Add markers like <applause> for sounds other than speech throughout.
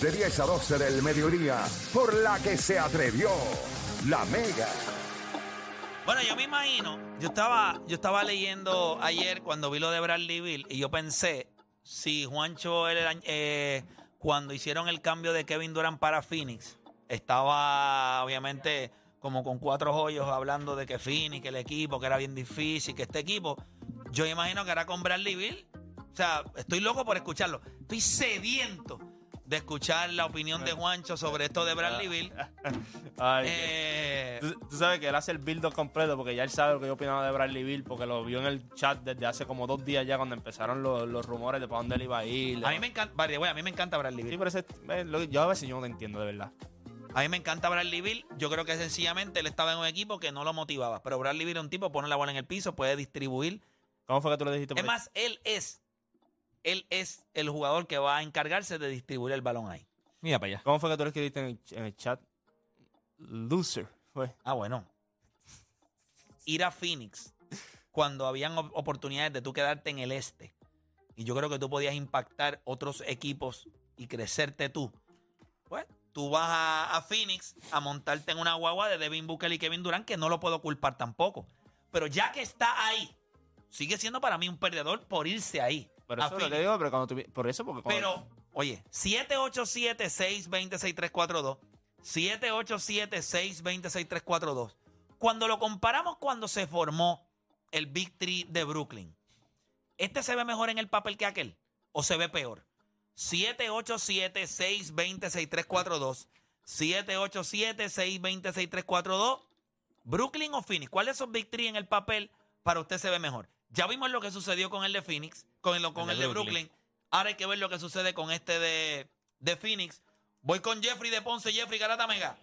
de 10 a 12 del mediodía, por la que se atrevió La Mega. Bueno, yo me imagino, yo estaba, yo estaba leyendo ayer cuando vi lo de Bradley Bill y yo pensé, si Juancho, el eh, cuando hicieron el cambio de Kevin Durant para Phoenix, estaba obviamente como con cuatro hoyos hablando de que Phoenix, que el equipo, que era bien difícil, que este equipo, yo imagino que era con Bradley Bill. O sea, estoy loco por escucharlo. Estoy sediento de escuchar la opinión de Juancho sobre esto de Bradley Bill. <laughs> Ay, Eh, tú, tú sabes que él hace el build completo porque ya él sabe lo que yo opinaba de Bradley Bill porque lo vio en el chat desde hace como dos días ya cuando empezaron los, los rumores de para dónde él iba a ir. a mí me encanta, the way, a mí me encanta Bradley Bill. Sí, pero ese- eh, lo- yo a veces yo no te entiendo de verdad. A mí me encanta Bradley Bill. Yo creo que sencillamente él estaba en un equipo que no lo motivaba. Pero Bradley Bill es un tipo, pone la bola en el piso, puede distribuir. ¿Cómo fue que tú le dijiste? Es más, él es, él es el jugador que va a encargarse de distribuir el balón ahí. Mira para allá. ¿Cómo fue que tú le escribiste en el, en el chat? Loser. Fue. Ah, bueno. Ir a Phoenix cuando habían op- oportunidades de tú quedarte en el este. Y yo creo que tú podías impactar otros equipos y crecerte tú. Pues tú vas a, a Phoenix a montarte en una guagua de Devin Booker y Kevin Durant, que no lo puedo culpar tampoco. Pero ya que está ahí, sigue siendo para mí un perdedor por irse ahí. Pero eso es lo que digo, pero cuando tú, por eso, porque cuando- Pero, oye, 787-620-6342. 787-620-6342. Cuando lo comparamos cuando se formó el Big Three de Brooklyn, ¿este se ve mejor en el papel que aquel? ¿O se ve peor? 787-620-6342. 787-620-6342. Brooklyn o Phoenix. ¿Cuál de esos Big Three en el papel para usted se ve mejor? Ya vimos lo que sucedió con el de Phoenix, con el, con El el de Brooklyn. Brooklyn. Ahora hay que ver lo que sucede con este de, de Phoenix. Voy con Jeffrey de Ponce. Jeffrey Garata Mega.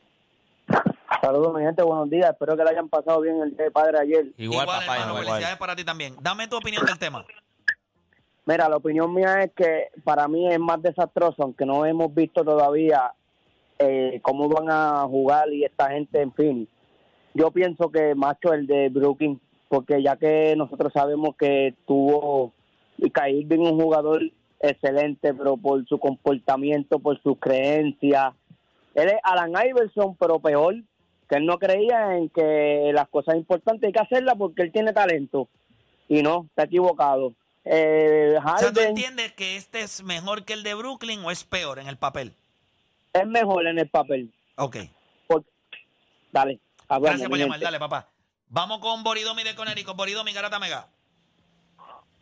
Saludos, mi gente, buenos días. Espero que le hayan pasado bien el día de padre ayer. Igual, papá. hermano. igual. Felicidades para ti también. Dame tu opinión del tema. Mira, la opinión mía es que para mí es más desastroso, aunque no hemos visto todavía eh, cómo van a jugar y esta gente en fin. Yo pienso que macho el de Brooklyn, porque ya que nosotros sabemos que tuvo y Kyrie Irving un jugador excelente, pero por su comportamiento, por sus creencias, él es Alan Iverson, pero peor, que él no creía en que las cosas importantes hay que hacerlas porque él tiene talento y no, está equivocado. Eh, O sea, ¿tú Harden entiendes que este es mejor que el de Brooklyn o es peor en el papel? es mejor en el papel. Ok. Por- Dale, hablamos, Gracias por llamar. Dale, papá. Vamos con Boridomi de Conérico. Boridomi, Garata Mega.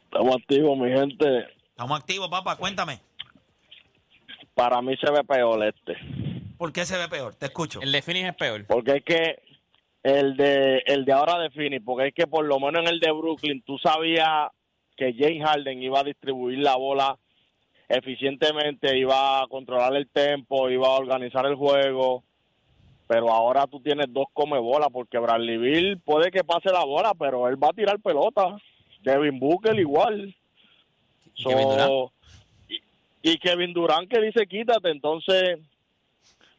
Estamos activos, mi gente. Estamos activos, papá. Cuéntame. Para mí se ve peor este. ¿Por qué se ve peor? Te escucho. El de Phoenix es peor. Porque es que el de el de ahora de Phoenix, porque es que por lo menos en el de Brooklyn tú sabías que James Harden iba a distribuir la bola eficientemente, iba a controlar el tempo, iba a organizar el juego. Pero ahora tú tienes dos come bola, porque Bradley Bill puede que pase la bola, pero él va a tirar pelota. Devin Booker igual. ¿Y Kevin Durant? y, y Kevin Durant que dice quítate, entonces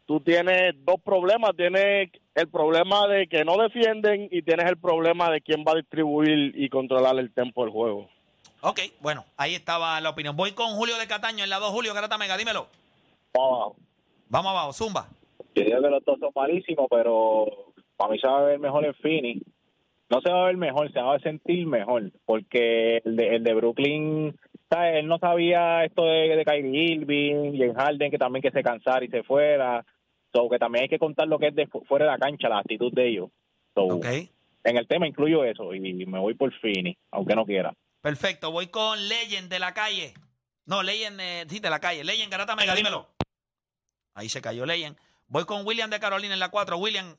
tú tienes dos problemas, tienes el problema de que no defienden y tienes el problema de quién va a distribuir y controlar el tempo del juego. Ok, bueno, ahí estaba la opinión. Voy con Julio de Cataño en la 2. Julio, Garata Mega, dímelo. Vamos abajo, Zumba. Yo digo que los dos son malísimos, pero para mí se va a ver mejor en Phoenix. No se va a ver mejor, se va a sentir mejor, porque el de, el de Brooklyn, ¿sabes? él no sabía esto de, de Kyrie Irving y en Harden, que también que se cansara y se fuera. So, que también hay que contar lo que es de fu- fuera de la cancha, la actitud de ellos. So, Ok. En el tema incluyo eso y me voy por Phoenix, aunque no quiera. Perfecto, voy con Legend de la calle. No, Legend, eh, sí, de la calle. Legend, Garata Mega, dímelo. Ahí se cayó Legend. Voy con William de Carolina en la 4. William,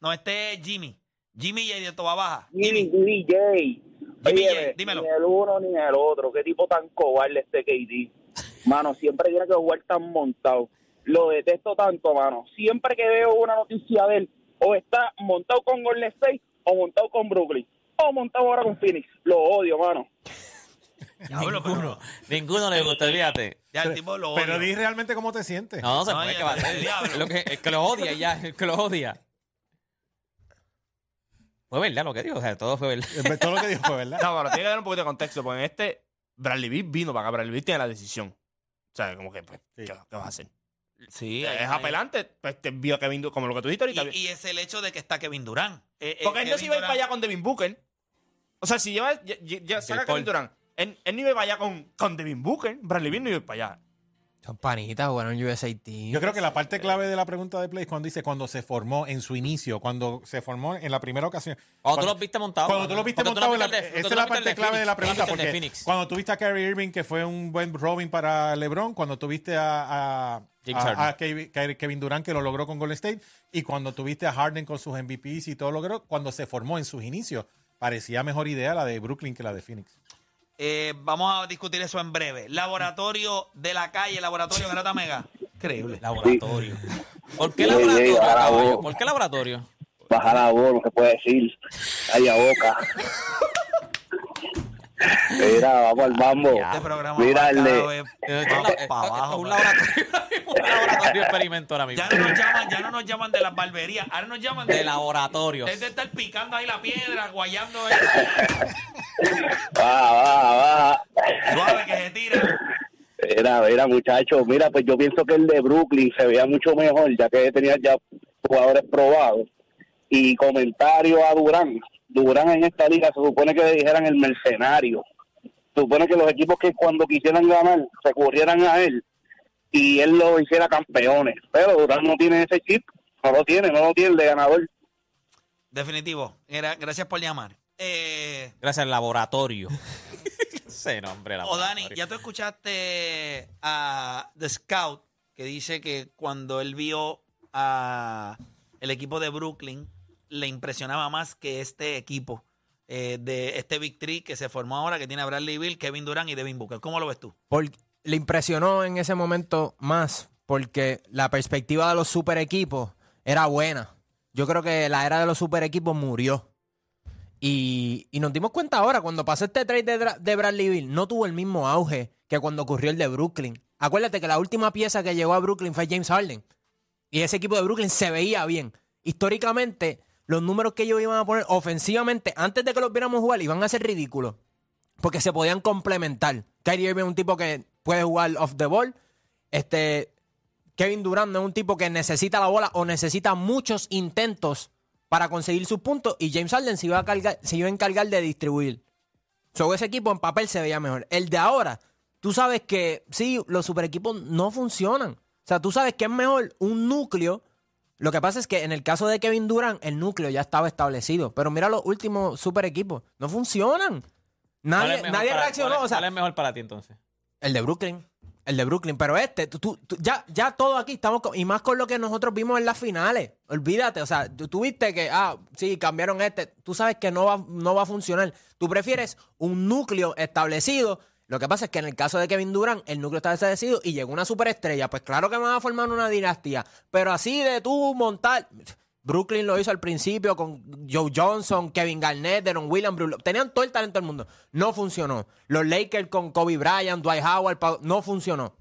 no, este es Jimmy. Jimmy J de Toba Baja. Jimmy, Jimmy, Jimmy J. Jimmy Oye, J, dímelo. Ni el uno ni el otro. Qué tipo tan cobarde este KD. Mano, siempre tiene que jugar tan montado. Lo detesto tanto, mano. Siempre que veo una noticia de él, o está montado con Golden State o montado con Brooklyn. O montado ahora con Phoenix. Lo odio, mano. <laughs> Diablo, pero- Ninguno. Ninguno le gusta, fíjate. Ya el tipo lo Pero di realmente cómo te sientes. No, no se No, puede. ¿qué va a el hacer? diablo. Es lo que, el que lo odia ya, el que lo odia. Fue verdad lo que dijo, o sea, todo fue verdad. Todo lo que dijo fue <laughs> verdad. No, pero tiene que dar un poquito de contexto, porque en este, Bradley Bill vino para acá, Bradley Bill tiene la decisión. O sea, como que, pues, Sí. ¿qué, qué vas a hacer? Sí, es apelante. Pues te vio Kevin Durant, como lo que tú dijiste ahorita. Y, y es el hecho de que está Kevin Durant. Eh, eh, Porque él no se iba a ir para allá con Devin Booker. O sea, si lleva, ya, ya- ya saca. Kevin Durant, él, él no iba para allá con, con Devin Booker. Bradley Beal no iba para allá. Son panitas, jugaron en USA Team. Yo creo que la parte clave de la pregunta de Play es cuando dice cuando se formó en su inicio, cuando se formó en la primera ocasión. Cuando tú los viste montados. Cuando tú lo viste Porque tú no montado, en la- viste el de- esa es la parte clave de la pregunta. Porque cuando tuviste a Kyrie Irving, que fue un buen Robin para LeBron, cuando tuviste a, a, Kevin, Durant, que lo logró con Golden State, y cuando tuviste a Harden con sus MVPs y todo lo logró, cuando se formó en sus inicios, parecía mejor idea la de Brooklyn que la de Phoenix. Eh, vamos a discutir eso en breve. Laboratorio de la calle, laboratorio Grata Mega. Increíble. Laboratorio. ¿Por qué laboratorio, caballo? ¿Por qué laboratorio? Baja la voz, no se puede decir. Calla boca. Mira, vamos al mambo. Este programa Mira el de- es para un abajo. laboratorio, <laughs> un laboratorio experimento ahora mismo. Ya no nos llaman, ya no nos llaman de las barberías, ahora nos llaman De laboratorios. Es de estar picando ahí la piedra, guayando <laughs> Va, va, va. suave que se tira. Mira, mira, muchachos, mira, pues yo pienso que el de Brooklyn se veía mucho mejor, ya que tenía ya jugadores probados. Y comentario a Durán. Durán en esta liga se supone que le dijeran el mercenario. Se supone que los equipos que cuando quisieran ganar se corrieran a él y él lo hiciera campeones. Pero Durán no tiene ese chip, no lo tiene, no lo tiene el de ganador. Definitivo. Gra- Gracias por llamar. Eh, Gracias al laboratorio. <laughs> Ese nombre, o laboratorio. Dani, ya tú escuchaste a The Scout que dice que cuando él vio a el equipo de Brooklyn le impresionaba más que este equipo eh, de este Big Three que se formó ahora que tiene a Bradley Bill, Kevin Durant y Devin Booker. ¿Cómo lo ves tú? Le impresionó en ese momento más porque la perspectiva de los super equipos era buena. Yo creo que la era de los super equipos murió. Y, nos dimos cuenta ahora, cuando pasó este trade de, de Bradley Bill, no tuvo el mismo auge que cuando ocurrió el de Brooklyn. Acuérdate que la última pieza que llegó a Brooklyn fue James Harden. Y ese equipo de Brooklyn se veía bien. Históricamente, los números que ellos iban a poner ofensivamente, antes de que los viéramos jugar, iban a ser ridículos. Porque se podían complementar. Kyrie Irving es un tipo que puede jugar off the ball. Este, Kevin Durant es un tipo que necesita la bola o necesita muchos intentos para conseguir sus puntos. Y James Harden se iba a, se iba a encargar de distribuir. So, ese equipo en papel se veía mejor. El de ahora, tú sabes que sí, los super equipos no funcionan. O sea, tú sabes que es mejor un núcleo. Lo que pasa es que en el caso de Kevin Durant, el núcleo ya estaba establecido. Pero mira los últimos super equipos. No funcionan. ¿Cuál es Nadie, nadie para- reaccionó. cuál es- o sea, ¿Cuál es mejor para ti entonces? el de Brooklyn. El de Brooklyn. Pero este, tú, tú- tú- ya, ya todo aquí estamos. con- y más con lo que nosotros vimos en las finales. Olvídate. O sea, tú, tú viste que, ah, sí, cambiaron este. Tú sabes que no va, no va a funcionar. Tú prefieres un núcleo establecido. Lo que pasa es que en el caso de Kevin Durant, el núcleo está establecido y llegó una superestrella. Pues claro que van a formar una dinastía. Pero así de tú montar. Brooklyn lo hizo al principio con Joe Johnson, Kevin Garnett, Deron Williams, Brook- tenían todo el talento del mundo. No funcionó. Los Lakers con Kobe Bryant, Dwight Howard, no funcionó.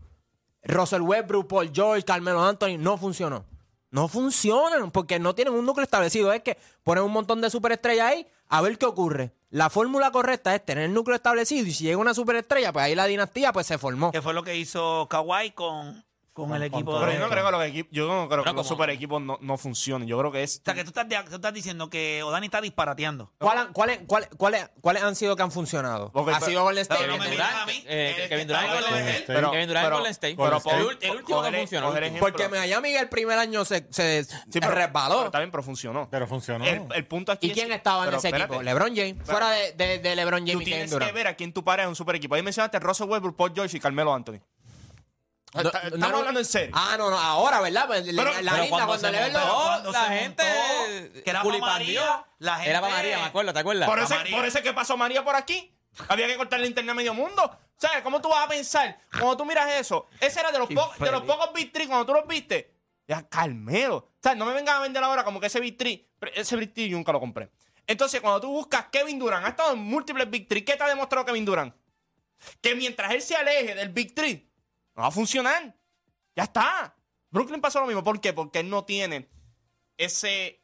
Russell Westbrook, Paul George, Carmelo Anthony, no funcionó. No funcionan porque no tienen un núcleo establecido. Es que ponen un montón de superestrellas ahí a ver qué ocurre. La fórmula correcta es tener el núcleo establecido y si llega una superestrella, pues ahí la dinastía pues se formó. Que fue lo que hizo Kawhi con, con el equipo Pero de... yo no creo que los, equipos, yo no creo que los super equipos no, no funcionen. Yo creo que es. O sea, que tú estás, de- tú estás diciendo que Odani está disparateando. ¿Cuál- ¿Cuáles cuál- cuáles- cuáles han sido que han funcionado? Ok, ha pero- sido Golden State. Pero no me Kevin Durant, mí. eh, El que Kevin Durant está con Golden. State. Pero- Kevin Durant pero- Golden State. pero- El ul- el último que coger- funcionó. coger el último. ejemplo. Porque Miami el primer año se, se Sí, pero- resbaló. pero Está bien, pero funcionó. Pero funcionó. El, el punto aquí ¿Y es quién que- estaba en pero ese espérate. equipo? LeBron James. Fuera de, de- de LeBron James Tú y Kevin tienes que Durant. ver a quién tú pares en un super equipo. Ahí mencionaste Russell Westbrook, Paul George y Carmelo Anthony. No, Está- no, Estamos no. hablando en serio. Ah, no, no, ahora, ¿verdad? Pues, Pero- la Pero cuando cuando se le ven los- cuando la gente montó, que era para. María, la gente- Era para María, me acuerdo, ¿te acuerdas? Por eso, María. por eso es que pasó María por aquí. Había que cortar el internet a medio mundo. O sea, ¿cómo tú vas a pensar? Cuando tú miras eso, ese era de los, po- de los pocos Big Three, cuando tú los viste. Ya, Carmelo. O sea, no me vengan a vender ahora como que ese Big Ese Big yo nunca lo compré. Entonces, cuando tú buscas Kevin Durant, ha estado en múltiples Big. ¿Qué te ha demostrado Kevin Durant? Que mientras él se aleje del Big Three, no va a funcionar. Ya está. Brooklyn pasó lo mismo. ¿Por qué? Porque él no tiene ese,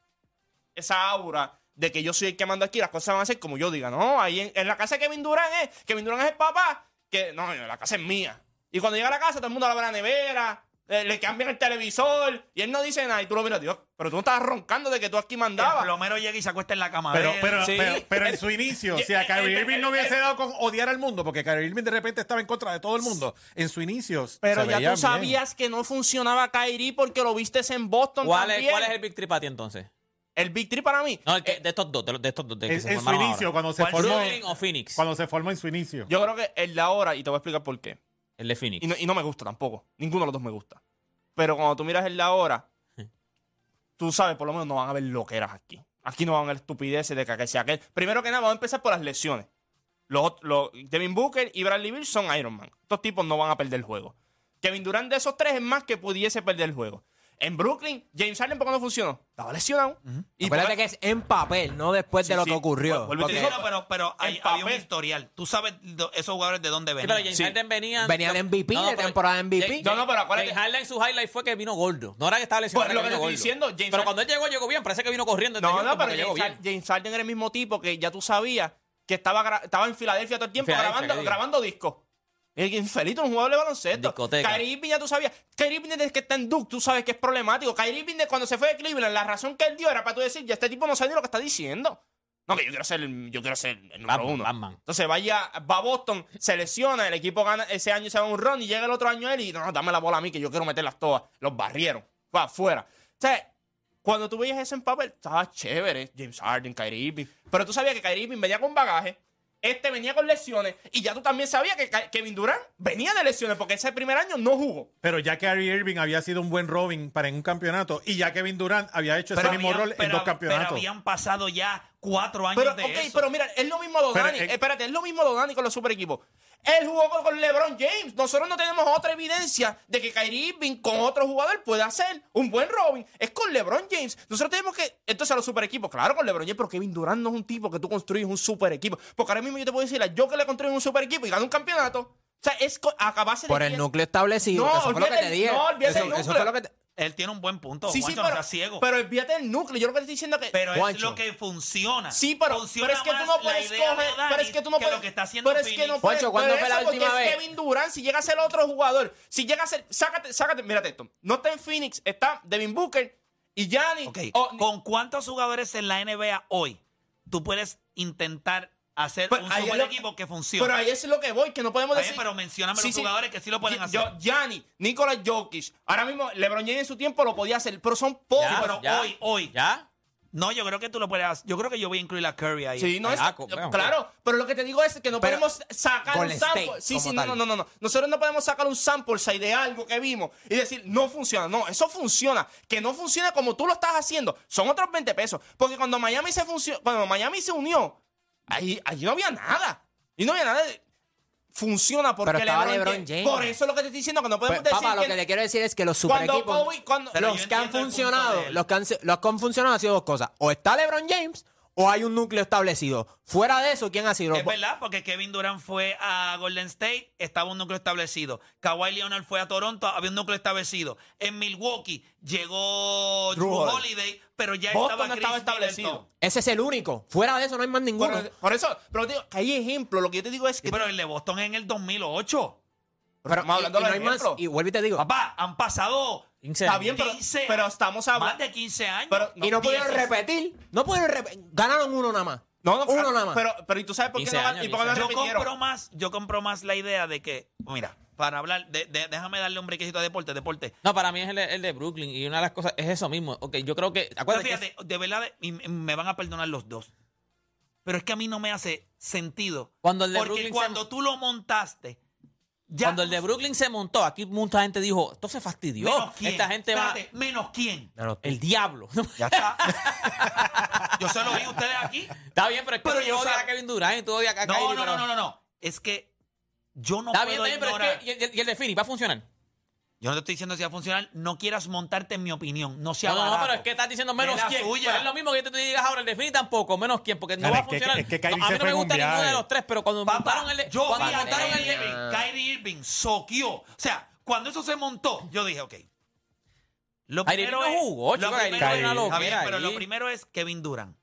esa aura de que yo soy el que manda aquí, las cosas van a ser como yo diga. No, ahí en, la casa de Kevin Durant es, Kevin Durant es el papá, que no, la casa es mía. Y cuando llega a la casa, todo el mundo la la nevera, eh, le cambian el televisor y él no dice nada. Y tú lo miras, Dios, pero tú no estabas roncando de que tú aquí El mandabas. plomero llega y se acuesta en la cama. Pero, él. pero, Sí. pero, pero en su <laughs> inicio, si a Eh, Kyrie eh, Irving eh, no hubiese eh, dado con odiar al mundo, porque Kyrie Irving de repente estaba en contra de todo el mundo, en su inicio Pero ya tú bien. sabías que no funcionaba Kyrie porque lo viste en Boston ¿Cuál es. ¿Cuál es el Big Three para ti entonces? El Big Three para mí. No, el que- eh, de estos dos, de, estos dos. De que En, se en su inicio, ahora. cuando se ¿Cuál formó. O Phoenix? Cuando se formó en su inicio. yo creo que el de ahora, y te voy a explicar por qué. El de Phoenix. Y no, y no me gusta tampoco. Ninguno de los dos me gusta. Pero cuando tú miras el de ahora, tú sabes, por lo menos no van a ver lo que eras aquí. Aquí no van a ver estupideces de que aquel sea aquel. Primero que nada, vamos a empezar por las lesiones. Los, los- Devin Booker y Bradley Beal son Iron Man. Estos tipos no van a perder el juego. Kevin Durant de esos tres es más que pudiese perder el juego. En Brooklyn, James Harden, ¿por qué no funcionó? Estaba lesionado. Y Acuérdate porque- que es en papel, no después de lo sí. que ocurrió. Vuelvo y te Sí, digo, no, pero, pero hay, en había un papel. historial. Tú sabes do- esos jugadores de dónde Sí, venían. pero James Sí. Harden venía. Venía de MVP, de pero- temporada MVP. No, no, pero acuérdate- James Harden su highlight fue que vino gordo. No era que estaba lesionado. Pues, lo era que te vino estoy gordo. diciendo, James Pero Harden- cuando él llegó, llegó bien. Parece que vino corriendo. No, no, pero llegó James, bien. Har- James Harden era el mismo tipo que ya tú sabías que estaba, gra- estaba en Filadelfia todo el tiempo Filadelfia, grabando, ¿qué digo? grabando discos. Es infeliz, un jugador de baloncesto. Discoteca. Kyrie Irving ya tú sabías. Kyrie Irving desde que está en Duke, tú sabes que es problemático. Kyrie Irving cuando se fue de Cleveland, la razón que él dio era para tú decir, ya este tipo no sabe ni lo que está diciendo. No, que yo quiero ser, el- yo quiero ser el número Batman, uno. Batman. Entonces vaya, va a Boston, se lesiona, el equipo gana ese año se va a un run y llega el otro año él y no, no, dame la bola a mí que yo quiero meterlas todas. Los barrieron. Va afuera. O sea, cuando tú veías eso en papel, estaba chévere. James Harden, Kyrie Irving. Pero tú sabías que Kyrie Irving venía con bagaje. Este venía con lesiones. Y ya tú también sabías que Kevin Durant venía de lesiones porque ese primer año no jugó. Pero ya Kyrie Irving había sido un buen Robin para en un campeonato y ya Kevin Durant había hecho ese mismo rol en dos Pero campeonatos. habían pasado ya cuatro años Pero, de ok, eso. pero mira, es lo mismo Donani. Pero, eh, Espérate, es lo mismo Donani con los super equipos. Él jugó con, con LeBron James. Nosotros no tenemos otra evidencia de que Kyrie Irving con otro jugador pueda hacer un buen Robin. Es con LeBron James. Nosotros tenemos que. Entonces, a los super equipos, claro, con LeBron James, pero Kevin Durant no es un tipo que tú construyes un super equipo. Porque ahora mismo yo te puedo decir, yo que le construí un super equipo y gano un campeonato. O sea, es co- a base de. Por el núcleo establecido. No, eso fue lo que te dije. no, eso, el eso núcleo. fue lo que te- Él tiene un buen punto. Sí, sí, Juancho, no pero, seas ciego. pero olvídate el núcleo. Yo lo que te estoy diciendo es que. Pero es lo que funciona. Sí, pero, Funciona pero es que tú no puedes coger. Pero es que tú no que puedes. lo que está haciendo pero es que no puedes. Juancho, ¿cuándo pero fue la última es vez? Kevin Durant, si llega a ser otro jugador, si llega a ser. Sácate, sácate, mírate esto. No está en Phoenix, está Devin Booker y Gianni. Ok, Oh, ¿Con cuántos jugadores en la NBA hoy tú puedes intentar hacer Pero un ahí super lo- equipo que funcione? pero ahí es lo que voy, que no podemos bien, decir. pero mencióname Sí, los sí. jugadores que sí lo pueden hacer. Yo, Gianni, Nikola Jokic. Ahora mismo, LeBron James en su tiempo lo podía hacer, pero son pocos. Sí, pero ya. hoy, hoy. ¿Ya? No, yo creo que tú lo puedes hacer. Yo creo que yo voy a incluir a Curry ahí. Sí, no es, Ah, claro, pero lo que te digo es que no Pero- podemos sacar un sample. State, sí, sí, no, no, no, no, no. Nosotros no podemos sacar un sample size de algo que vimos y decir, no funciona. No, eso funciona. Que no funcione como tú lo estás haciendo, son otros 20 pesos. Porque cuando Miami se cuando Miami se unió, ahí, allí no había nada. Y no había nada de- Funciona porque Pero estaba LeBron James. Por eso es lo que te estoy diciendo, que no podemos Pues, decir papá, lo que- que te quiero decir es que los super cuando equipos, Kobe- cuando- los que han funcionado, los que han, los que han funcionado han sido dos cosas. O está LeBron James o hay un núcleo establecido. Fuera de eso, ¿quién ha sido? Es verdad, porque Kevin Durant fue a Golden State, estaba un núcleo establecido. Kawhi Leonard fue a Toronto, había un núcleo establecido. En Milwaukee llegó Drew Drew Holiday. Holiday, pero ya Boston estaba no estaba establecido. Middleton. Ese es el único. Fuera de eso no hay más ninguno. por, por eso, pero te digo, que hay ejemplos. Lo que yo te digo es que. Pero el de Boston en el 2008. Pero hablando y, y de no hay más. Y vuelvo y te digo. Papá, han pasado 15 Está años. bien, pero, 15 pero estamos más hablando. de 15 años. Pero, y no pudieron 16. repetir. No pudieron repetir. Ganaron uno nada más. No, no, uno ah, nada más. Pero, pero ¿y tú sabes por qué 15 no, años, y por qué no 15 yo repitieron? compro más, yo compro más la idea de que, mira, para hablar, de, de- déjame darle un brequecito a deporte, deporte. No, para mí es el, el de Brooklyn. Y una de las cosas es eso mismo. Ok, yo creo que. Pero Acuérdate que fíjate, de verdad, y me- van a perdonar los dos. Pero es que a mí no me hace sentido. Cuando el de porque Brooklyn se- cuando tú lo montaste, ya cuando el de Brooklyn se montó, aquí mucha gente dijo, esto se fastidió. menos quién, Esta gente va... Menos quién. El diablo. Ya <laughs> está. yo se lo vi a ustedes aquí. Está bien, pero es que Pero yo sab- a Kevin Durant y tú odias a No, Kyrie, no, no, no, no, no. Es que yo no Está bien, puedo está bien, pero es que... ¿Y el, y el de Phoenix va a funcionar? Yo no te estoy diciendo si va a funcionar. No quieras montarte en mi opinión. No sea No, no, pero es que estás diciendo menos Es la quién. suya. Pero es lo mismo que yo te digas ahora, el de Phoenix tampoco, menos quién, porque no Claro, va a es que- funcionar. es que Kyrie No, a se mí no fue me en un gusta ninguno de los tres, pero cuando Papá, montaron el de... yo vi cuando a montaron Kyrie el de... Irving. Kyrie Irving soqueó. O sea, cuando eso se montó, yo dije, ok. Lo Kyrie primero Irving no es, jugó, lo chico, Kyrie primero Irving es- era una está bien, loquera pero ahí. lo primero es Kevin Durant.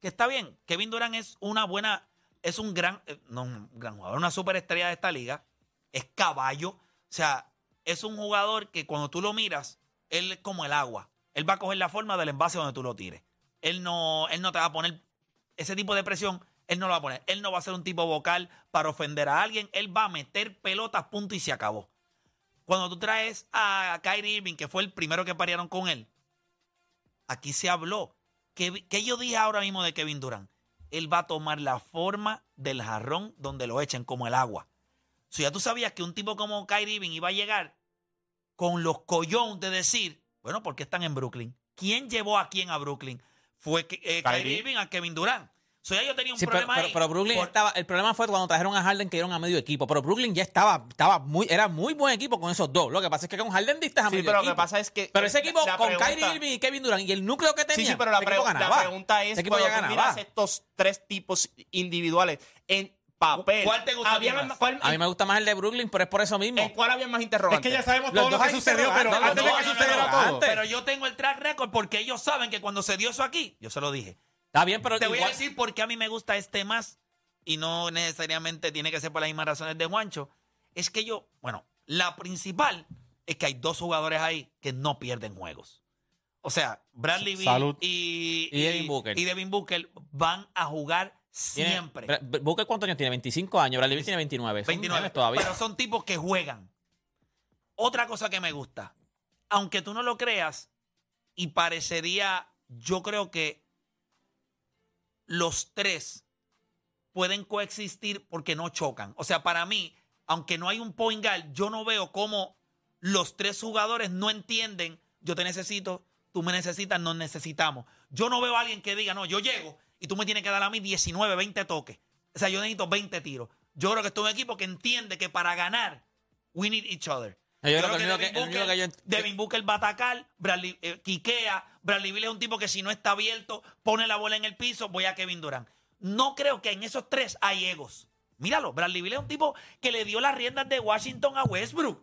Que está bien. Kevin Durant es una buena, es un gran, eh, no un gran jugador, una superestrella de esta liga. Es caballo. O sea, es un jugador que cuando tú lo miras, él es como el agua. Él va a coger la forma del envase donde tú lo tires. Él no, él no te va a poner ese tipo de presión, él no lo va a poner. Él no va a ser un tipo vocal para ofender a alguien. Él va a meter pelotas, punto y se acabó. Cuando tú traes a Kyrie Irving, que fue el primero que parearon con él, aquí se habló. ¿Qué, qué yo dije ahora mismo de Kevin Durant? Él va a tomar la forma del jarrón donde lo echen, como el agua. Si ya tú sabías que un tipo como Kyrie Irving iba a llegar con los collones de decir, bueno, ¿por qué están en Brooklyn? ¿Quién llevó a quién a Brooklyn? Fue que- eh, Kyrie Kyrie. Irving a Kevin Durant. O sea, ya yo tenía un Sí, problema pero- ahí. pero Brooklyn Por- estaba. El problema fue cuando trajeron a Harden que dieron a medio equipo. Pero Brooklyn ya estaba, estaba muy, era muy buen equipo con esos dos. Lo que pasa es que con Harden diste a Sí, medio pero lo equipo. que pasa es que. Pero ese equipo la con pregunta- Kyrie Irving y Kevin Durant y el núcleo que tenía. Sí, sí, pero la, ese equipo pregu- la ganaba. pregunta es: Ese equipo cuando ya tú ganaba. miras estos tres tipos individuales en papel. ¿Cuál te gusta a ti había- más? cuál- A mí me gusta más el de Brooklyn, pero es por eso mismo. ¿En cuál había más Es interrogantes? que ya sabemos Los todo lo dos que hay sucedió, pero interrogantes, antes los de dos que hay sucediera todo. interrogantes. Pero yo tengo el track record porque ellos saben que cuando se dio eso aquí, yo se lo dije. Está bien, pero Te voy a igual- decir por qué a mí me gusta este más y no necesariamente tiene que ser por las mismas razones de Juancho. Es que yo, bueno, la principal es que hay dos jugadores ahí que no pierden juegos. O sea, Bradley Beal Salud. y, Y Devin Booker. y Devin Booker van a jugar siempre. Booker, ¿cuántos años tiene? 25 años. Bradley Beal tiene 29. Son 29 nenes todavía. Pero son tipos que juegan. Otra cosa que me gusta, aunque tú no lo creas, y parecería, yo creo que los tres pueden coexistir porque no chocan. O sea, para mí, aunque no hay un point guard, yo no veo cómo los tres jugadores no entienden, yo te necesito, tú me necesitas, nos necesitamos. Yo no veo a alguien que diga, no, yo llego y tú me tienes que dar a mí 19, 20 toques. O sea, yo necesito 20 tiros. Yo creo que esto es un equipo que entiende que para ganar, we need each other. Yo creo Creo que Devin que- Booker- que yo Devin Booker va a atacar, Bradley, eh, quiquea, Bradley Beal es un tipo que si no está abierto, pone la bola en el piso, voy a Kevin Durant. No creo que en esos tres hay egos. Míralo, Bradley Beal es un tipo que le dio las riendas de Washington a Westbrook.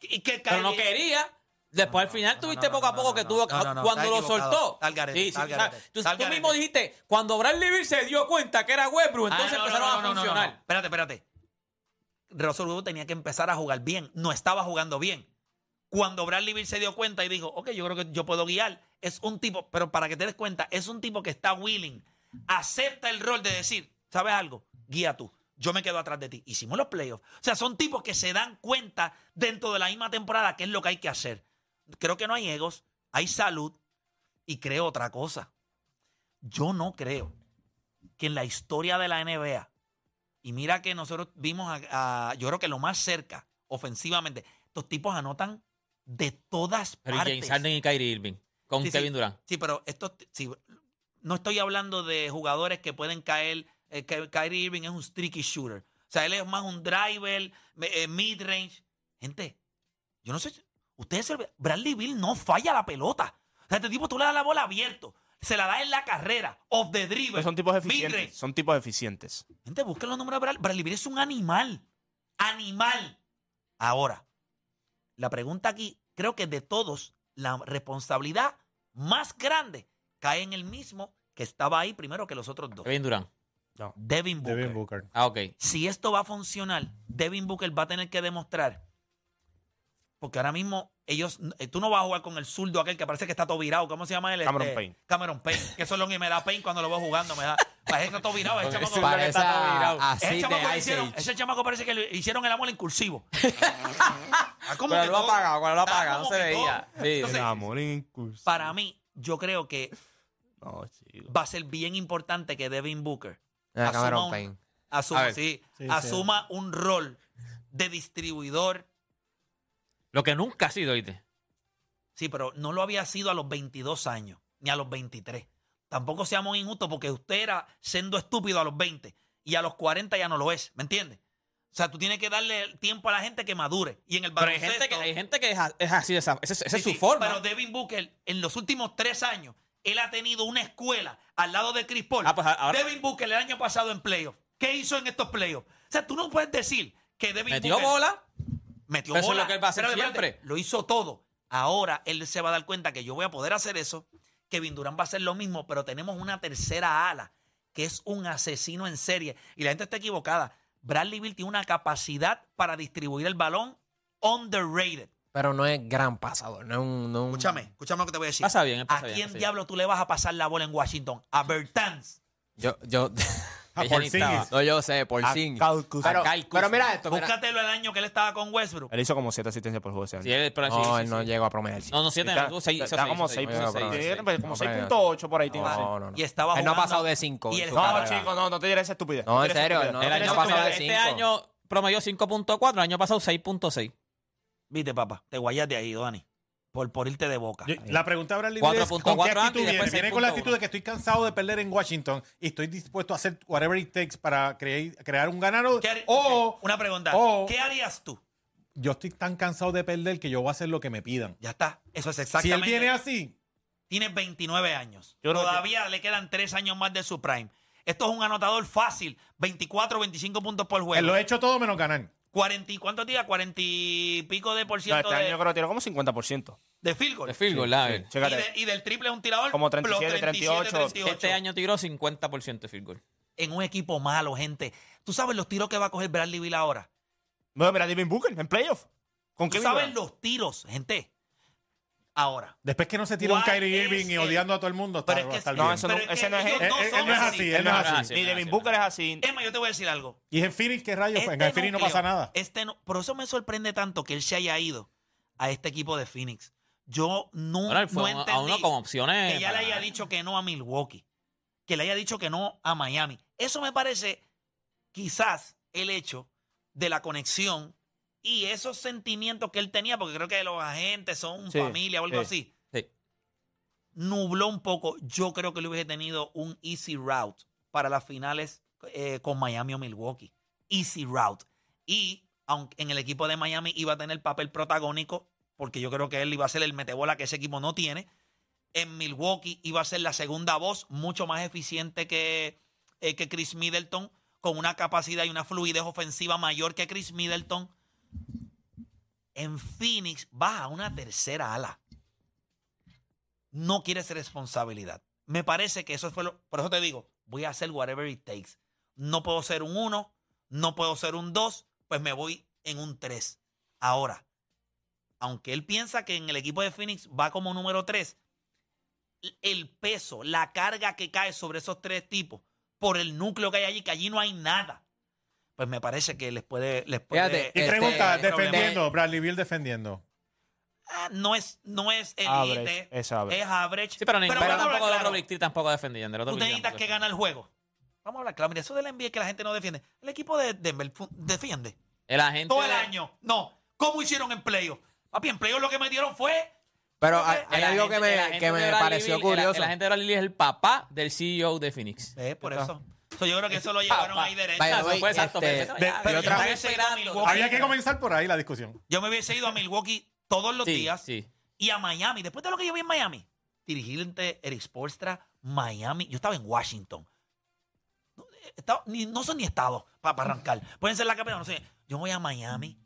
Y que Pero no quería. Después al final tuviste poco a poco que tuvo cuando lo soltó. Sí, sí, tú, tú mismo dijiste, cuando Bradley Beal se dio cuenta que era Westbrook, Ah, entonces empezaron a funcionar. Espérate, espérate. Russell Westbrook tenía que empezar a jugar bien. No estaba jugando bien. Cuando Bradley Beal se dio cuenta y dijo, ok, yo creo que yo puedo guiar, es un tipo, pero para que te des cuenta, es un tipo que está willing, acepta el rol de decir, ¿sabes algo? Guía tú. Yo me quedo atrás de ti. Hicimos los playoffs. O sea, son tipos que se dan cuenta dentro de la misma temporada qué es lo que hay que hacer. Creo que no hay egos, hay salud y creo otra cosa. Yo no creo que en la historia de la NBA, y mira que nosotros vimos a, a- yo creo que lo más cerca, ofensivamente, estos tipos anotan de todas Pero partes. James Harden y Kyrie Irving con Sí, sí. Kevin Durant. Sí, pero estos, sí, no estoy hablando de jugadores que pueden caer. eh, Ky- Kyrie Irving es un streaky shooter. O sea, él es más un driver, eh, mid-range. Gente, yo no sé. Ustedes se olvidan, Bradley Bill no falla la pelota. O sea, este tipo tú le das la bola abierto. Se la da en la carrera, off the dribble. Pero son tipos eficientes. Son tipos eficientes. Gente, busquen los números de Bradley. Bradley Beal es un animal. Animal. Ahora, la pregunta aquí, creo que de todos, la responsabilidad más grande cae en el mismo que estaba ahí primero que los otros dos. Kevin Durant. Devin Booker. Devin Booker. Ah, ok. Si esto va a funcionar, Devin Booker va a tener que demostrar. Porque ahora mismo ellos, eh, tú no vas a jugar con el zurdo aquel que parece que está todo virado. ¿Cómo se llama él? Cameron Este, Payne. Cameron Payne. Que eso es lo que me da Payne cuando lo veo jugando. Me da, parece que está todo virado. Ese chamaco- que Parece está todo virado. a, a ese chamaco Ice hicieron- ese chamaco parece que le hicieron el amor en cursivo. <laughs> Ah, ¿cómo Cuando que lo todo? apaga, cuando lo Ah, apaga, no ¿cómo se que veía. Sí. Entonces, El amor en curso. para mí, yo creo que No, chico. va a ser bien importante que Devin Booker Ah, asuma, Cameron un, Payne. asuma, sí. asuma un rol de distribuidor. Lo que nunca ha sido, ¿oíste? Sí, pero no lo había sido a los 22 años, ni a los 23. Tampoco seamos injustos porque usted era siendo estúpido a los 20 y a los 40 ya no lo es, ¿me entiendes? O sea, tú tienes que darle tiempo a la gente que madure. Y en el Pero hay gente que, hay gente que es, así, de esa, esa, esa Sí, es su sí, forma. Pero Devin Booker, en los últimos tres años, él ha tenido una escuela al lado de Chris Paul. Ah, pues ahora- Devin Booker el año pasado en playoffs. ¿Qué hizo en estos playoffs? O sea, tú no puedes decir que Devin Metió Booker bola. Metió Eso es bola. lo que él va a hacer Espérate, espérate. siempre. Lo hizo todo. Ahora él se va a dar cuenta que yo voy a poder hacer eso. Kevin Durant va a hacer lo mismo, pero tenemos una tercera ala que es un asesino en serie. Y la gente está equivocada. Bradley Bill tiene una capacidad para distribuir el balón underrated. Pero no es gran pasador. No es un. no es un- Escúchame, escúchame lo que te voy a decir. Pasa bien, él ¿A bien, quién pasa bien. diablo tú le vas a pasar la bola en Washington? A Bertans. Yo, yo, A Ella ni Porzingis. estaba. no, yo sé, por A sí. Kyle Kuzma. Pero, pero mira esto. mira. Búscatelo el año que él estaba con Westbrook. Él hizo como 7 asistencias por juego ese año. Sí, él- pero sí, No, sí, él no sí. llegó a promediar. No, no, siete, Está- no, seis, está hizo como seis, 6 hizo seis, puntos. hizo seis. Como No, 6.8 por ahí. tiene. No, no, no. Y estaba Él no ha jugando- pasado de 5. y él No, estaba- chico, no, no te diré esa estupidez. No, en te diré esa serio, estupidez. no. El año pasado, estupidez. este cinco. año promedió 5.4, el año pasado 6.6. Viste, papá, te guayas de ahí, Dani. Por, por irte de boca. Yo- la pregunta ahora es 4.4 ¿con qué y actitud viene? con la 6.1. actitud de que estoy cansado de perder en Washington y estoy dispuesto a hacer whatever it takes para crear, crear un ganador. ¿Qué harí- O Una pregunta. o- ¿Qué harías tú? yo estoy tan cansado de perder que yo voy a hacer lo que me pidan. Ya está. Eso es Si exactamente. él viene así, Tiene 29 años. Yo creo que- Todavía le quedan 3 años más de su prime. Esto es un anotador fácil. 24, 25 puntos por él juego. lo ha hecho todo menos ganar. 40, y- ¿Cuántos días? 40 y pico de por No, ciento este año de, yo creo que tiró como 50%. de field goal. De field goal, a ver. y, Chécate. de- y del triple es un tirador. Como plus 37, 38. 38. Este año tiró 50% de field goal. En un equipo malo, gente. ¿Tú sabes los tiros que va a coger Bradley Bill ahora? Bueno, mira, Devin Booker en playoff. ¿Con ¿Tú qué sabes los tiros, gente? Ahora. Después que no se tira un ¿Cuál Kyrie es Irving y el- odiando a todo el mundo, está, Pero es No, eso no- Pero es ese que no es ellos él. no Él- él son no es así. así, él no es así. Ni Devin Booker es así. Emma, yo te voy a decir algo. Y es en Phoenix, ¿qué rayos? Pues en Este Phoenix no núcleo, pasa nada. Este no- por eso me sorprende tanto que él se haya ido a este equipo de Phoenix. Yo no, Bueno, él fue no uno- entendí a uno con opciones. que ya le para- haya dicho que no a Milwaukee, que le haya dicho que no a Miami. Eso me parece quizás el hecho de la conexión y esos sentimientos que él tenía, porque creo que los agentes son Sí, familia o algo sí. así, Sí. nubló un poco. Yo creo que le hubiese tenido un easy route para las finales eh, con Miami o Milwaukee. Easy route. Y aunque en el equipo de Miami iba a tener papel protagónico, porque yo creo que él iba a ser el metebola que ese equipo no tiene. En Milwaukee iba a ser la segunda voz, mucho más eficiente que, eh, que Chris Middleton, con una capacidad y una fluidez ofensiva mayor que Chris Middleton. En Phoenix baja una tercera ala no quieres responsabilidad. Me parece que eso fue lo. Por eso te digo, voy a hacer whatever it takes. No puedo ser un 1, no puedo ser un 2, pues me voy en un 3. Ahora, aunque él piensa que en el equipo de Phoenix va como número 3, el peso, la carga que cae sobre esos tres tipos, por el núcleo que hay allí, que allí no hay nada, pues me parece que les puede. Les puede Fíjate, Y Este, pregunta, es problema. defendiendo, Bradley Bill defendiendo. Ah, no es, no es elite, Average, es average. es average. Sí, pero, ni, pero vamos tampoco el claro. otro Big Three tampoco defendiendo. El otro Tú necesitas que gane el juego. Vamos a hablar claro. Mira, eso del NBA que la gente no defiende. El equipo de Denver defiende. El agente. Todo el de- año. No. ¿Cómo hicieron en playoff? Papi, en playoff lo que metieron fue... Pero hay, el algo que el me, que me pareció el- curioso. El, agente de Bradley Beal es el papá del CEO de Phoenix. Eh, por eso. So, yo creo que eso lo <laughs> llevaron ahí derecho. Exacto. este, pero- de- ya, pero ya yo están me hubiese ido a esperando. Milwaukee. Había que comenzar por ahí la discusión. Yo me hubiese ido a Milwaukee todos los Sí, días sí. y a Miami. Después de lo que yo vi en Miami, dirigir entre Eric Spoelstra, Miami. Yo estaba en Washington. No, eh, estaba- ni- no son ni estados para arrancar. Pueden ser la capital, no sé. Yo voy a Miami.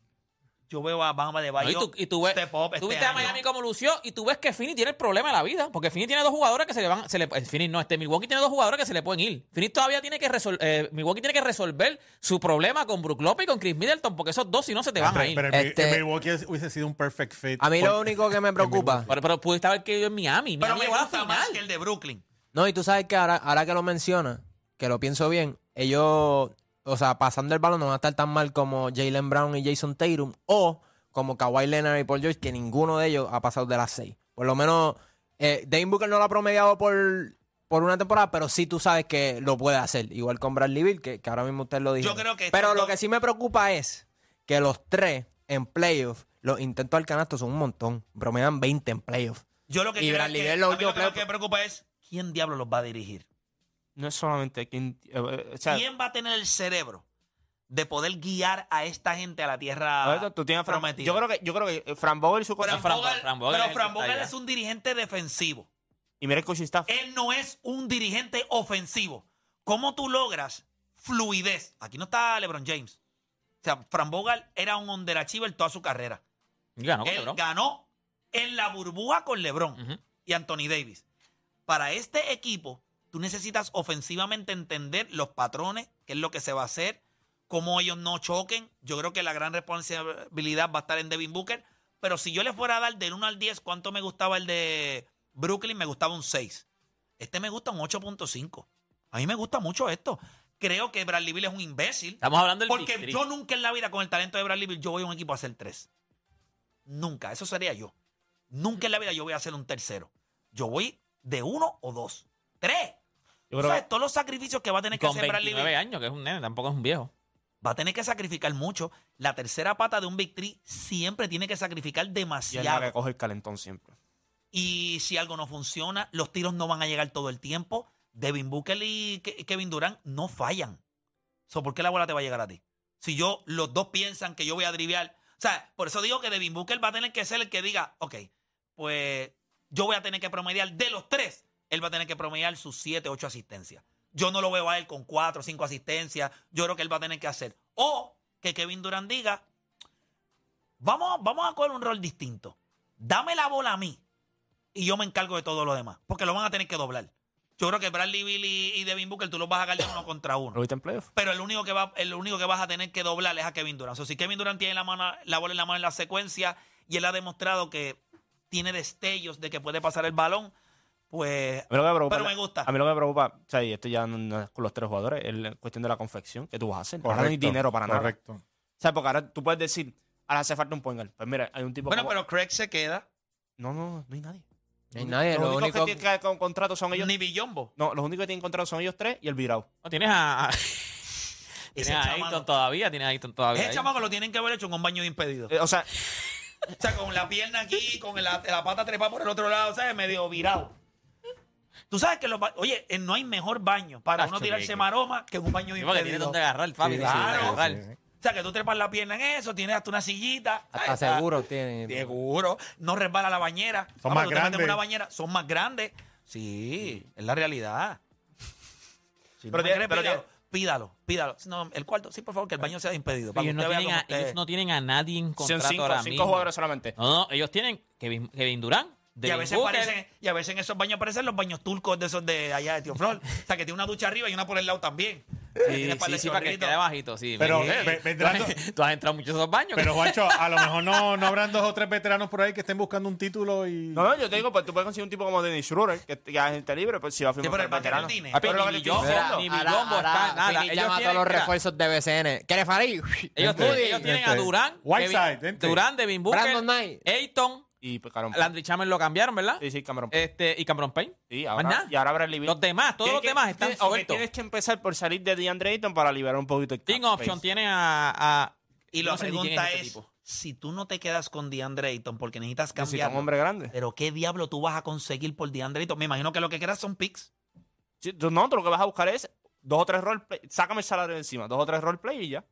Yo veo a Bamba de No, Bayo. y tú, y tú ves, step up tú este viste a. Miami como lució y tú ves que Fini tiene el problema de la vida. Porque Fini tiene dos jugadores que se le van. Se le, eh, Phoenix no, este Milwaukee tiene dos jugadores que se le pueden ir. Fini todavía tiene que resolver. Milwaukee tiene que resolver su problema con Brook Lopez y con Chris Middleton. Porque esos dos, si no, se te van pero, a ir. pero en, Este- en Milwaukee hubiese sido un perfect fit. A mí Por- lo único que me preocupa. pero, pero pudiste haber querido en Miami. Pero Miami me gusta final. más que el de Brooklyn. No, y tú sabes que ahora, ahora que lo menciona, que lo pienso bien, ellos, o sea, pasando el balón no van a estar tan mal como Jalen Brown y Jason Tatum o como Kawhi Leonard y Paul George, que ninguno de ellos ha pasado de las seis. Por lo menos, eh, Dane Booker no lo ha promediado por, por una temporada, pero sí tú sabes que lo puede hacer. Igual con Bradley Bill, que, que ahora mismo usted lo dijo. Yo creo que Pero lo dos- que sí me preocupa es que los tres en playoff, los intentos al canasto son un montón. Promedian 20 en playoff. Yo lo que Y creo Bradley es que, lo a mí lo que me preocupa es quién diablo los va a dirigir. No es solamente quién. eh, eh, o sea, ¿Quién va a tener el cerebro de poder guiar a esta gente a la tierra tú tienes a Fran- prometida? yo creo que yo creo que eh, Fran Vogel y su Fran coach Fran- Vogel- Fran Vogel pero Fran Vogel es un dirigente defensivo. y mira el coaching staff. Él no es un dirigente ofensivo. ¿Cómo tú logras fluidez? Aquí no está LeBron James. O sea, Fran Vogel era un underachiever toda su carrera. Y ganó con Él LeBron. ganó en la burbuja con LeBron y Anthony Davis. Para este equipo, tú necesitas ofensivamente entender los patrones, qué es lo que se va a hacer, cómo ellos no choquen. Yo creo que la gran responsabilidad va a estar en Devin Booker. Pero si yo le fuera a dar del 1 al 10, ¿cuánto me gustaba el de Brooklyn? Me gustaba un 6. Este me gusta un 8.5. A mí me gusta mucho esto. Creo que Bradley Bill es un imbécil. Estamos hablando del Porque yo nunca en la vida, con el talento de Bradley Bill, yo voy a un equipo a hacer 3. Nunca. Eso sería yo. Nunca en la vida yo voy a hacer un tercero. Yo voy de uno o dos. ¡Tres! Yo creo todos los sacrificios que va a tener que Con Bradley 29 Bill. años, que es un nene, tampoco es un viejo. Va a tener que sacrificar mucho. La tercera pata de un Big Three siempre tiene que sacrificar Y es la demasiado. que coge el calentón siempre. Y si algo no funciona, los tiros no van a llegar todo el tiempo. Devin Booker y Ke- Kevin Durant no fallan. So, ¿Por qué la bola te va a llegar a ti? Si yo, los dos piensan que yo voy a driviar. O sea, por eso digo que Devin Booker va a tener que ser el que diga, ok, pues yo voy a tener que promediar de los tres. Él va a tener que promediar sus siete, ocho asistencias. Yo no lo veo a él con cuatro o cinco asistencias. Yo creo que él va a tener que hacer. O que Kevin Durant diga, vamos, vamos a coger un rol distinto. Dame la bola a mí y yo me encargo de todo lo demás. Porque lo van a tener que doblar. Yo creo que Bradley Bill y, y Devin Booker tú los vas a ganar uno contra ¿Lo uno. Pero el único que va, el único que vas a tener que doblar es a Kevin Durant. O sea, si Kevin Durant tiene la, mano, la bola en la mano en la secuencia y él ha demostrado que tiene destellos de que puede pasar el balón, pues. A mí lo que me preocupa, Pero me gusta. A mí lo que me preocupa, o sea, y esto ya no, no es con los tres jugadores, es la cuestión de la confección que tú vas a hacer. Ahora no hay dinero para nada. Correcto. O sea, porque ahora tú puedes decir, ahora hace falta un point guard. Pues mira, hay un tipo Bueno, como- pero Craig se queda. No, no, no hay nadie. No hay nadie. Los Lo únicos único que tienen que- con contrato son ellos. Ni Billombo. No, los únicos que tienen contrato son ellos tres y el virado. No, tienes a. tienes a. <laughs> Ayton todavía, tienes a Ayton todavía. Ese chamaco lo tienen que haber hecho en un baño de impedido. Eh, o sea, <laughs> O sea, con la pierna aquí, con la, la pata trepada por el otro lado, ¿sabes? Medio virado. Tú sabes que los ba- Oye, eh, no hay mejor baño para uno tirarse que- maroma que en un baño de impedido. donde agarrar, Fabi. Sí, tienes sí, donde sí, agarrar. sí, sí. O sea, que tú trepas la pierna en eso, tienes hasta una sillita. hasta ¿sabes? seguro tiene. Seguro. No resbala la bañera. Son Ah, más grandes. una bañera, son más grandes. Sí, es la realidad. Si no Pero tiene- crees, pero pídalo, pídalo, pídalo. No, el cuarto, sí, por favor, que el baño sea de impedido. para Ellos no, tienen a, ellos no tienen nadie en son contrato cinco, ahora cinco mismo. jugadores solamente. No, no, ellos tienen Kevin, Kevin Durant, Y a, veces parecen, y a veces en esos baños parecen los baños turcos de esos de allá de Tío Flor. o sea, que tiene una ducha arriba y una por el lado también. Sí, sí, sí, para que quede bajito, sí. Pero me- ve- vendrán dos- tú has entrado mucho a esos baños. Pero, Juancho, a lo mejor no, no habrán dos o tres veteranos por ahí que estén buscando un título y. No, no, yo te digo, pues tú puedes conseguir un tipo como Dennis Schroeder, que, que es gente libre, pues si va a Sí, firmar pero con el veterano. tiene. Ah, pero Ni lo que te estoy Billombo, diciendo. ni Billombo está, nada. Philly Ellos llama a tienen- todos los mira, refuerzos de BCN. ¿Quieres Farid? Ellos, tienen, ellos tienen a Vente. Durán, Whiteside, vente. Durán, Devin Booker, Brandon Knight. Ayton, Y pues, Cameron Landry Chamer lo cambiaron, ¿verdad? Sí, sí, Cameron Este, y Cameron Payne. Sí, Más ahora, nada. y ahora Bradley Beal. Los demás, todos Tienes los que- demás están tienes- ok, sueltos. tienes que empezar por salir de DeAndre Ayton para liberar un poquito el cap Team Option space. tiene a... a- Y no la sé ni quién pregunta este es, tipo. si tú no te quedas con DeAndre Ayton porque necesitas Necesita cambiar, un hombre grande. pero ¿qué diablo tú vas a conseguir por DeAndre Ayton? Me imagino que lo que quieras son picks. Sí, tú- no, tú lo que vas a buscar es dos o tres roleplay. Sácame el salario de encima. Dos o tres roleplay y ya.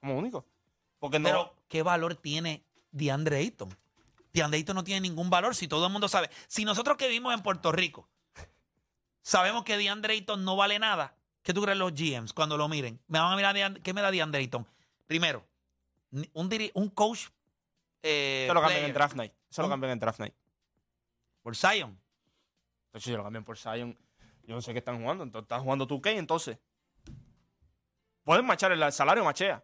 Como único. Porque no. Pero, ¿qué valor tiene DeAndre Ayton? DeAndre Ayton no tiene ningún valor si todo el mundo sabe. Si nosotros que vivimos en Puerto Rico sabemos que DeAndre Ayton no vale nada, ¿qué tú crees los GMs cuando lo miren? Me van a mirar, ¿qué me da DeAndre Ayton? Primero, un, diri- un coach eh, Eso lo cambian en draft night. Eso lo cambian en draft night. por Zion. Entonces, si lo cambian por Zion, yo no sé qué están jugando. Entonces, están jugando 2K, entonces. Pueden machar el salario, machea.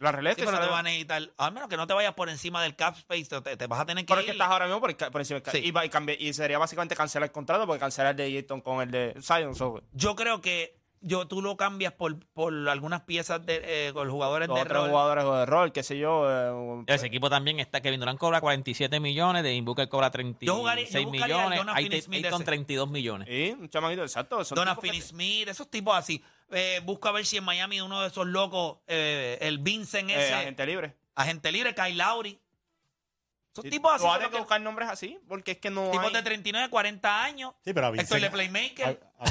La realidad Sí, es que, pero te van a necesitar, al menos que no te vayas por encima del cap space, te, te vas a tener que Pero es que ir. estás ahora mismo por, el por encima del ca- Sí. y, va- y, cambia- y sería básicamente cancelar el contrato porque cancelar el de Ayton con el de Zion. so, Yo creo que yo, tú lo cambias por, por algunas piezas de eh, con jugadores de o tres rol. jugadores de rol, qué sé yo. eh, Ese equipo también está. Kevin Durant cobra 47 millones, Devin Booker cobra 36 Yo jugaría- yo a millones, Jonah Ayton Finney-Smith Ayton ese. 32 millones. Sí, un chamaquito, exacto. son Donna Finney Smith, esos tipos así. Eh, busca a ver si en Miami uno de esos locos, eh, el Vincent eh, ese, agente libre. agente libre, Kyle Lowry. Esos Sí, tipos así. tú a son que que- buscar nombres así porque es que no tipos hay... de 39, 40 años. Sí, pero a Héctor Vincent- de Playmaker. a- a-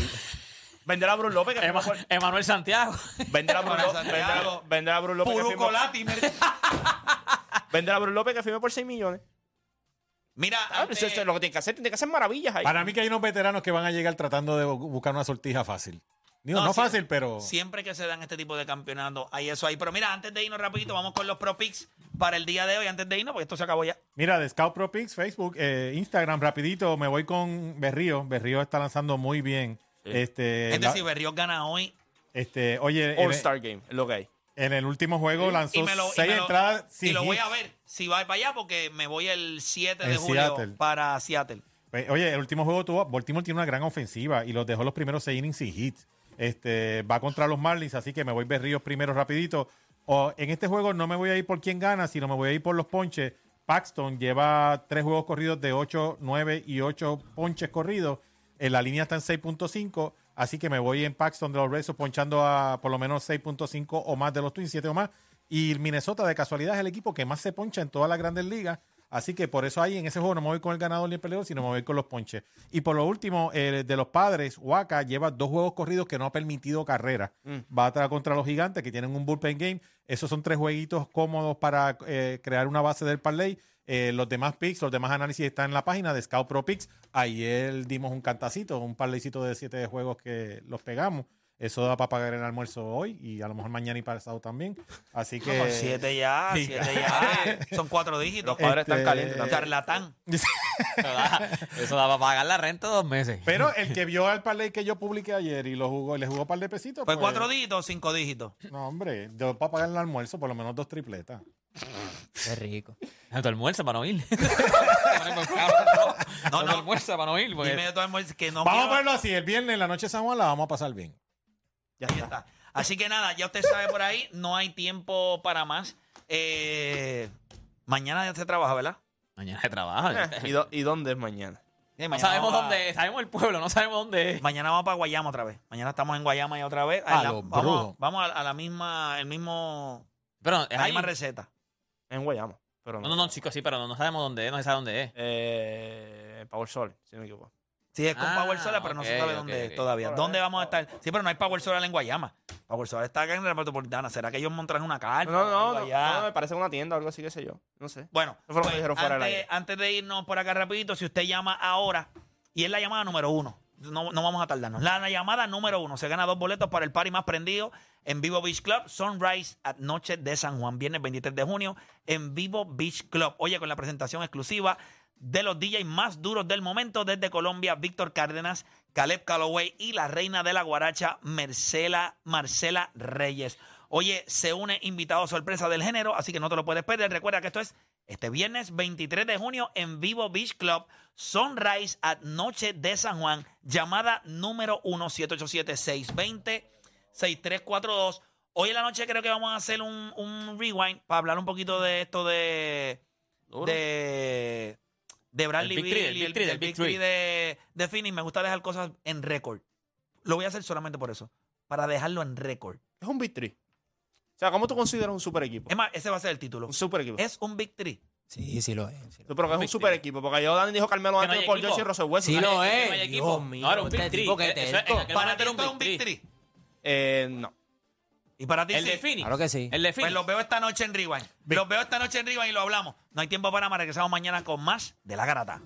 Vender a Bruce López, que Ema- Emanuel Santiago. Vender a Bruce Para López, Santiago. vender a Bruce López, que firmó- vender a Bruce López que firmó por 6 millones. Mira, Ah, antes- eso- eso es lo que tiene que hacer, tiene que hacer maravillas ahí. Para mí que hay unos veteranos que van a llegar tratando de bu- buscar una sortija fácil. Digo, No, no, sí. fácil, pero... Siempre que se dan este tipo de campeonatos, hay eso ahí. Pero mira, antes de irnos rapidito, vamos con los Pro Picks para el día de hoy. Antes de irnos, porque esto se acabó ya. Mira, de Scout Pro Picks, Facebook, eh, Instagram, rapidito, me voy con Berrío. Berrío está lanzando muy bien. Este, Es la- decir, Berrios gana hoy. Este, oye, en, All-Star Game, es lo que hay. en el último juego lanzó Y me lo, y seis me lo- entradas y sin lo voy hits. a ver si va para allá porque me voy el 7 de En julio Seattle. para Seattle. Pues, Oye, el último juego tuvo, Baltimore tiene una gran ofensiva y los dejó los primeros seis innings sin hits. Este, va contra los Marlins, así que me voy Berríos primero rapidito. O, en este juego no me voy a ir por quién gana, sino me voy a ir por los ponches. Paxton lleva tres juegos corridos de 8, 9 y 8 ponches corridos. En la línea está en 6.5, así que me voy en Paxton de los Red Sox ponchando a por lo menos 6.5 o más de los Twins, 7 o más. Y Minnesota de casualidad es el equipo que más se poncha en todas las grandes ligas. Así que por eso ahí en ese juego no me voy con el ganador ni el peleador, sino me voy con los ponches. Y por lo último, de los padres, Waka lleva dos juegos corridos que no ha permitido carrera. Va a contra los gigantes que tienen un bullpen game. Esos son tres jueguitos cómodos para eh, crear una base del parlay. Eh, los demás picks, los demás análisis están en la página de Scout Pro Picks. Ayer dimos un cantacito, un parlaycito de siete juegos que los pegamos. Eso da para pagar el almuerzo hoy y a lo mejor mañana y pasado también. Así que. Con 7 ya. <laughs> 7 ya. <laughs> Son cuatro dígitos. Los padres están Este, calientes también. Charlatán. <laughs> Eso da, para pagar la renta dos meses. Pero el que vio el parlay que yo publiqué ayer y lo jugó, le jugó un par de pesitos. ¿Fue pues, cuatro dígitos o cinco dígitos? No, hombre, yo para pagar el almuerzo, por lo menos dos tripletas. Qué rico. <laughs> Tu almuerzo para no ir. <laughs> No, no, no. almuerzo para no ir. porque- Dime de que no vamos a quiero- ponerlo así: el viernes en la noche de San Juan la vamos a pasar bien. Ya está. está. Así que nada, ya usted sabe por ahí, no hay tiempo para más. Eh, mañana ya se trabaja, ¿verdad? Mañana se trabaja. Eh, ¿y, do- ¿Y dónde es mañana? Sí, No mañana sabemos vamos a- dónde es. Sabemos el pueblo, no sabemos dónde es. Mañana vamos para Guayama otra vez. Mañana estamos en Guayama y otra vez. Ah, Ahí la- los vamos, brujos. vamos a, a la misma, el mismo, Pero es la ahí. misma receta. En Guayama. Pero No, no, no, chicos, sí, pero no, no sabemos dónde es. No se sabe dónde es. Eh, Power Sol, si no me equivoco. Sí, es con Ah, Power Solar, pero no se ok, sabe dónde ok. es todavía. ¿Dónde vamos a estar? Sí, pero no hay Power Solar en Guayama. Power Solar está acá en la metropolitana. ¿Será que ellos montarán una carta? No, no, no, no, no, me parece una tienda o algo así, qué sé yo. No sé. Bueno, Eso fue lo que pues, dijeron fuera del antes, antes de irnos por acá rapidito, si usted llama ahora, y es la llamada número uno, no, no vamos a tardarnos. La, la llamada número uno, se gana dos boletos para el party más prendido en Vivo Beach Club, Sunrise at Noche de San Juan, viernes 23 de junio, en Vivo Beach Club. Oye, con la presentación exclusiva de los DJs más duros del momento desde Colombia, Víctor Cárdenas, Caleb Calloway y la reina de la guaracha, Marcela, Marcela Reyes. Oye, se une invitado sorpresa del género, así que no te lo puedes perder. Recuerda que esto es este viernes 23 de junio en Vivo Beach Club, Sunrise at Noche de San Juan, llamada número 1 787-620-6342. Hoy en la noche creo que vamos a hacer un, un rewind para hablar un poquito de esto de de, de Bradley El Big Beal el y Big el, Three, el el Big de, de Phoenix. Me gusta dejar cosas en récord. Lo voy a hacer solamente por eso. Para dejarlo en récord. Es un Big Three. O sea, ¿cómo tú consideras un super equipo? Es más, ese va a ser el título. Un super equipo. Es un Big Three. Sí, sí lo es. sí lo es un Big super Three. equipo. Porque yo Dani dijo Carmelo no antes por equipo. George y Russell Westbrook. Sí lo Es equipo. Dios mío, No, era un este Big Three. Para ti un Big Three. Three. Eh, no. Y para ti El sí. de Phoenix. Claro que sí. El de Pues Phoenix. los veo esta noche en Rewind. Los veo esta noche en Rewind y lo hablamos. No hay tiempo para más. Regresamos mañana con más de la garata.